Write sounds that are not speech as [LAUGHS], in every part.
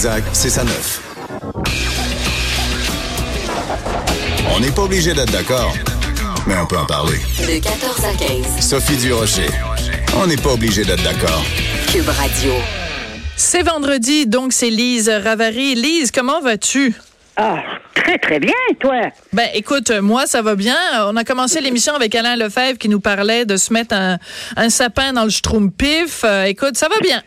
Zach, c'est sa neuf. On n'est pas obligé d'être d'accord, mais on peut en parler. De 14 à 15. Sophie Durocher. On n'est pas obligé d'être d'accord. Cube Radio. C'est vendredi, donc c'est Lise Ravary. Lise, comment vas-tu? Ah, très, très bien, toi. Ben, écoute, moi, ça va bien. On a commencé l'émission avec Alain Lefebvre qui nous parlait de se mettre un, un sapin dans le schtroumpif. Euh, écoute, ça va bien.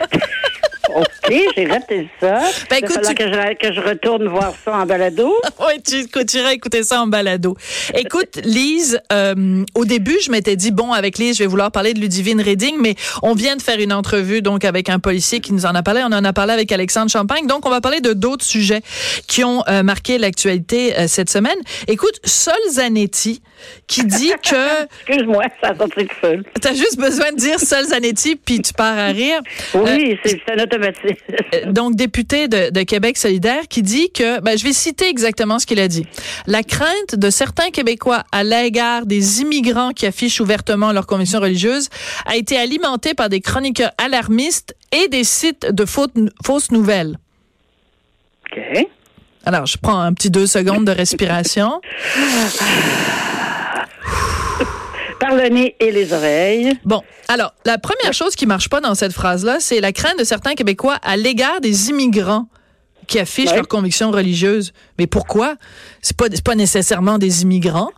[LAUGHS] OK, j'ai raté ça. Ben, Il va écoute, tu- que, je, que je retourne voir ça en balado. [LAUGHS] Oui, tu, tu iras écouter ça en balado. Écoute, Lise, euh, au début, je m'étais dit, bon, avec Lise, je vais vouloir parler de Ludivine Redding, mais on vient de faire une entrevue donc avec un policier qui nous en a parlé. On en a parlé avec Alexandre Champagne. Donc, on va parler de d'autres sujets qui ont euh, marqué l'actualité euh, cette semaine. Écoute, Sol Zanetti, qui dit que... [LAUGHS] Excuse-moi, ça a sorti tout seul. T'as juste besoin de dire Sol Zanetti, puis tu pars à rire. Oui, c'est c'est un automatique. Euh, donc député de, de Québec solidaire, qui dit que, ben, je vais citer exactement ce qu'il a dit. La crainte de certains Québécois à l'égard des immigrants qui affichent ouvertement leur conviction religieuse a été alimentée par des chroniqueurs alarmistes et des sites de fausses nouvelles. OK. Alors, je prends un petit deux secondes de respiration. [LAUGHS] Par le nez et les oreilles. Bon, alors, la première chose qui marche pas dans cette phrase-là, c'est la crainte de certains Québécois à l'égard des immigrants qui affichent Ouais. leur conviction religieuse. Mais pourquoi? C'est pas, pas nécessairement des immigrants.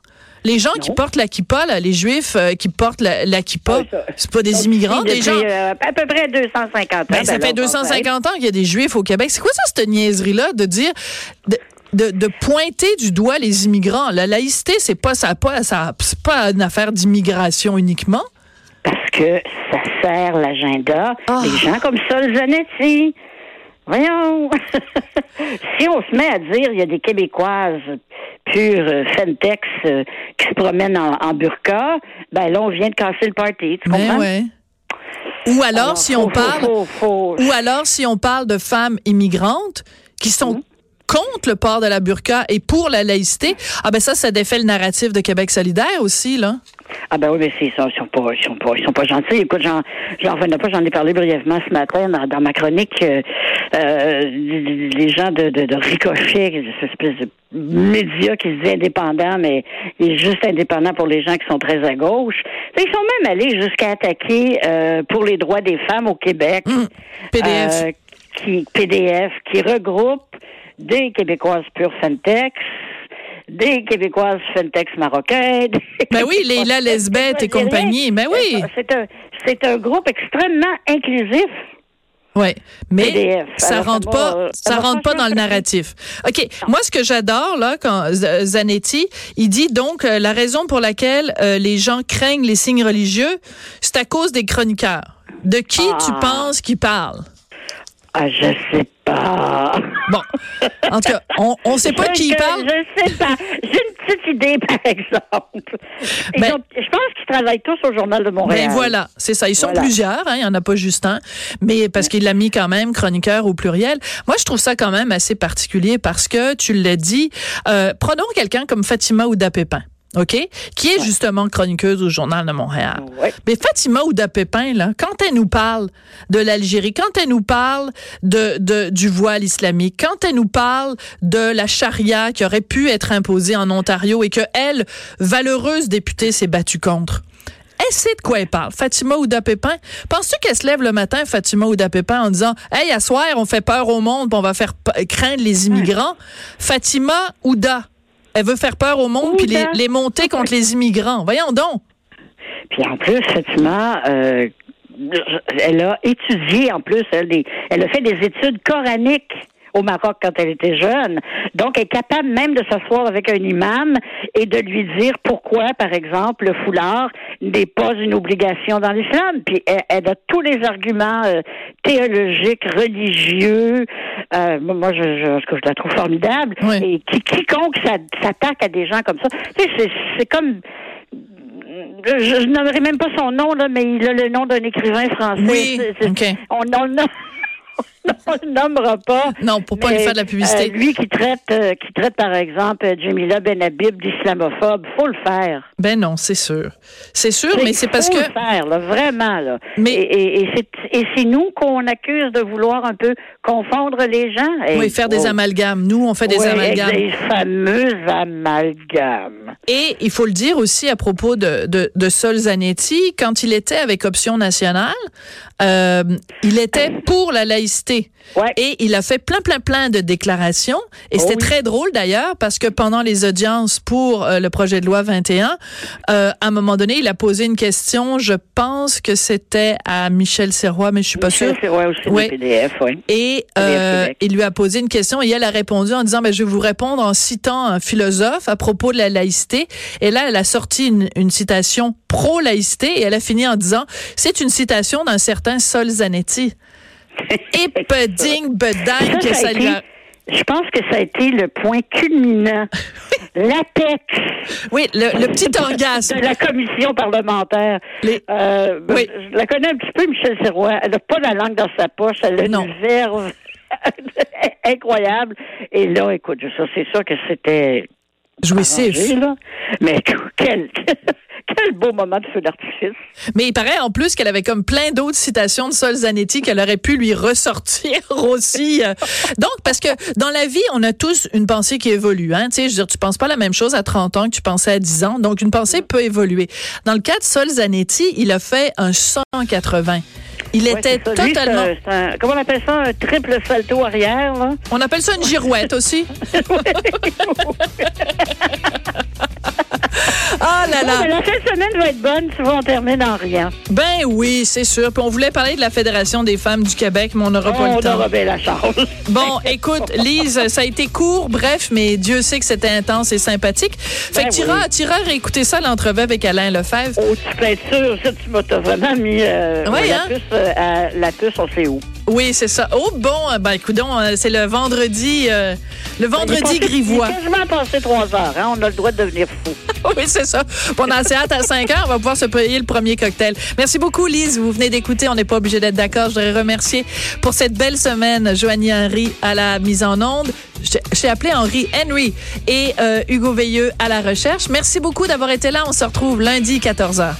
Les gens qui portent la kippa, là, les juifs euh, qui portent la, la kippa, c'est pas des Donc, immigrants, des gens. euh, à peu près 250 ans. Ben, ça ben, fait là, on va 250 ans qu'il y a des juifs au Québec. C'est quoi ça, cette niaiserie-là, de dire, de, de, de pointer du doigt les immigrants? La laïcité, c'est pas, ça, pas, ça, pas une affaire d'immigration uniquement. Parce que ça sert l'agenda. Ah. Des gens comme Sol Zanetti. Voyons. [LAUGHS] si on se met à dire il y a des Québécoises pures euh, Fentex euh, qui se promènent en, en burqa, ben là, on vient de casser le party. Tu Ben comprends? ouais. Ou alors, Alors, si faut- on parle, faut- faut- ou alors si on parle de femmes immigrantes qui sont contre le port de la burqa et pour la laïcité, ah ben ça, ça défait le narratif de Québec solidaire aussi, là. Ah ben oui, mais c'est ça, ils sont pas, ils sont pas, ils sont pas gentils. Écoute, j'en, j'en revenais pas, j'en ai parlé brièvement ce matin dans, dans ma chronique. euh, euh, les gens de, de, de Ricochet, cette espèce de média qui se dit indépendant, mais il est juste indépendant pour les gens qui sont très à gauche. Ils sont même allés jusqu'à attaquer euh, pour les droits des femmes au Québec. PDF. euh, qui PDF, qui regroupe des Québécoises pure Fentex, des Québécoises Fentex marocaines. [LAUGHS] Ben oui, Leila Lesbeth et compagnie, ben oui. C'est un, c'est un groupe extrêmement inclusif. Ouais, mais PDF. ça Alors, rentre pas, euh, ça rentre pas dans le narratif. OK, moi ce que j'adore là quand Zanetti, il dit donc euh, la raison pour laquelle euh, les gens craignent les signes religieux, c'est à cause des chroniqueurs. De qui tu Ah. penses qu'ils parlent? Ah, je sais pas. Bon, en tout cas, on on sait pas qui je- parle. Je sais pas. J'ai une petite idée, par exemple. Ben- ont- je pense qu'ils travaillent tous au Journal de Montréal. Ben voilà, c'est ça. Ils sont Voilà. plusieurs, hein, il y en a pas juste un, mais parce qu'il l'a mis quand même chroniqueur au pluriel. Moi, je trouve ça quand même assez particulier parce que tu l'as dit. Euh, prenons quelqu'un comme Fatima Ouda Pépin. OK? Qui est justement chroniqueuse au Journal de Montréal. Ouais. Mais Fatima Ouda Pépin, là, quand elle nous parle de l'Algérie, quand elle nous parle de, de, du voile islamique, quand elle nous parle de la charia qui aurait pu être imposée en Ontario et que elle, valeureuse députée, s'est battue contre. Elle sait de quoi elle parle. Fatima Ouda Pépin. Penses-tu qu'elle se lève le matin, Fatima Ouda Pépin, en disant Hey, à soir, on fait peur au monde, on va faire craindre les immigrants? Fatima Ouda. Elle veut faire peur au monde puis les, monter contre les immigrants. Voyons donc. Puis en plus, Fatima, euh, elle a étudié en plus, elle, elle a fait des études coraniques au Maroc quand elle était jeune. Donc, elle est capable même de s'asseoir avec un imam et de lui dire pourquoi, par exemple, le foulard n'est pas une obligation dans l'islam. Puis, elle, elle a tous les arguments euh, théologiques, religieux. Euh, moi, je, je, je la trouve formidable. Oui. Et qui, quiconque s'a- s'attaque à des gens comme ça, c'est- comme je, je nommerai même pas son nom, là, mais il a le nom d'un écrivain français. Oui. On, on a- [LAUGHS] on le nommera pas. Non, pour pas lui faire de la publicité. Euh, lui qui traite, euh, qui traite par exemple Jamila Benhabib d'islamophobe, faut le faire. Ben non, c'est sûr, c'est sûr, mais c'est parce faut que le faire, là, vraiment là. Mais- et et, et c'est nous qu'on accuse de vouloir un peu confondre les gens. Et- oui, faire des oh. amalgames. Nous, on fait des amalgames. Des fameux amalgames. Et il faut le dire aussi à propos de, de, de Sol Zanetti, quand il était avec Option nationale, euh, il était pour la laïcité. Ouais. Et il a fait plein, plein, plein de déclarations. Et Oh c'était oui. très drôle d'ailleurs parce que pendant les audiences pour euh, le projet de loi 21, euh, à un moment donné, il a posé une question. Je pense que c'était à Michel Serrois, mais je suis pas sûre. C'est ouais, aussi Ouais. le PDF, oui. Et euh, il lui a posé une question et elle a répondu en disant ben, je vais vous répondre en citant un philosophe à propos de la laïcité. Et là, elle a sorti une, une citation pro-laïcité et elle a fini en disant c'est une citation d'un certain Sol Zanetti. Et beding, bedang que Ça, lui a... Je pense que ça a été le point culminant, [LAUGHS] l'apex Oui, le, le petit [LAUGHS] orgasme. de la commission parlementaire. Les- Euh, Oui. Je la connais un petit peu, Michel Serrois. Elle n'a pas la langue dans sa poche. Elle a une verve [LAUGHS] incroyable. Et là, écoute, ça, c'est sûr que c'était Jouissif. arrangé, là. Mais quel, quel beau moment de feu d'artifice. Mais il paraît en plus qu'elle avait comme plein d'autres citations de Sol Zanetti qu'elle aurait pu lui ressortir [LAUGHS] aussi. Donc, parce que dans la vie, on a tous une pensée qui évolue. Hein? Tu sais, je veux dire, tu penses pas la même chose à 30 ans que tu pensais à 10 ans. Donc, une pensée peut évoluer. Dans le cas de Sol Zanetti, il a fait un 180. Il Ouais, était. Lui, totalement... un- c'est un- comment on appelle ça? Un triple salto arrière, là? On appelle ça une girouette aussi. [LAUGHS] Ah là là. mais la fin de semaine va être bonne, tu vois, on termine en rien. Ben oui, c'est sûr. Puis on voulait parler de la Fédération des femmes du Québec, mais on n'aura pas on le temps. aura bien la chance. [LAUGHS] Bon, écoute, Lise, ça a été court, bref, mais Dieu sait que c'était intense et sympathique. Fait Ben que t'iras, t'iras réécouter ça, l'entrevue avec Alain Lefebvre. Oh, tu peux être sûr, ça, tu m'as vraiment mis euh, Ouais, la, hein? puce, euh, à- la puce, on sait où. Oui, c'est ça. Oh bon, euh, ben écoudons, euh, c'est le vendredi, euh, le vendredi Il est passé- grivois. Quasiment passé trois heures, hein? On a le droit de devenir fou. [LAUGHS] oui, c'est ça. On a assez hâte à 5 heures, on va pouvoir se payer le premier cocktail. Merci beaucoup, Lise. Vous venez d'écouter, on n'est pas obligé d'être d'accord. Je voudrais remercier pour cette belle semaine Joanie Henry à la mise en onde. J'ai- J'ai appelé Henri Henry et euh, Hugo Veilleux à la recherche. Merci beaucoup d'avoir été là. On se retrouve lundi 14h.